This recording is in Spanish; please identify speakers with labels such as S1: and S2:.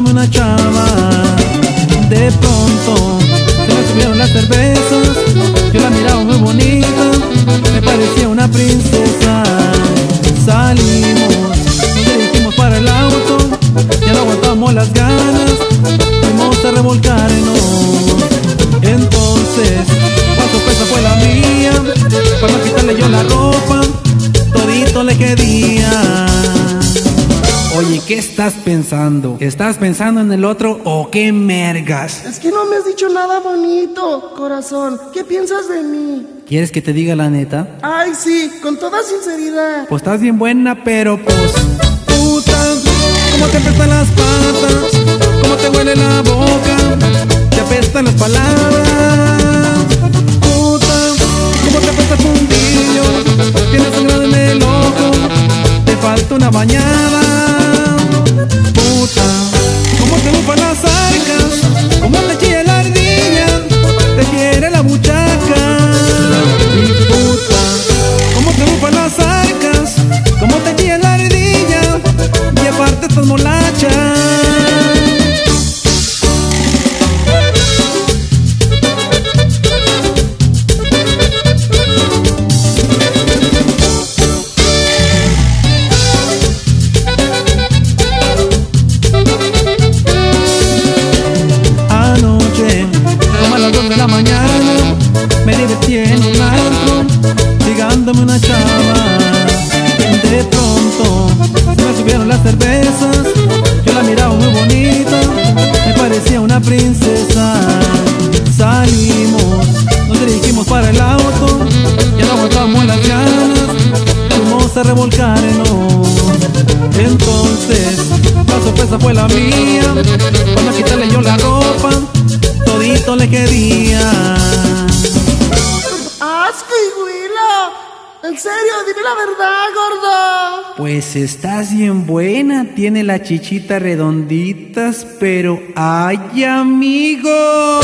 S1: ligándome una chava. De pronto se me subieron las cervezas, yo la miraba muy bonita, me parecía una princesa. Salimos, nos dirigimos para el auto, ya no aguantamos las ganas, fuimos a revolcarnos. ¿Qué estás pensando? ¿Estás pensando en el otro o qué mergas?
S2: Es que no me has dicho nada bonito, corazón. ¿Qué piensas de mí?
S1: ¿Quieres que te diga la neta?
S2: Ay, sí, con toda sinceridad.
S1: Pues estás bien buena, pero pues. Puta, ¿cómo te apestan las patas? ¿Cómo te huele la boca? Te apestan las palabras. Puta, ¿cómo te apesta el fundillo? Tienes sangrado en el ojo. Te falta una bañada. Las? ¿Cómo te chilla la ardilla? Y aparte estás molacha. Anoche, como fue la mía, cuando quitarle yo la ropa, todito le quería.
S2: ¡Asco, Huilo! En serio, dime la verdad, gordo.
S1: Pues estás bien buena, tiene las chichitas redonditas, pero ay amigo.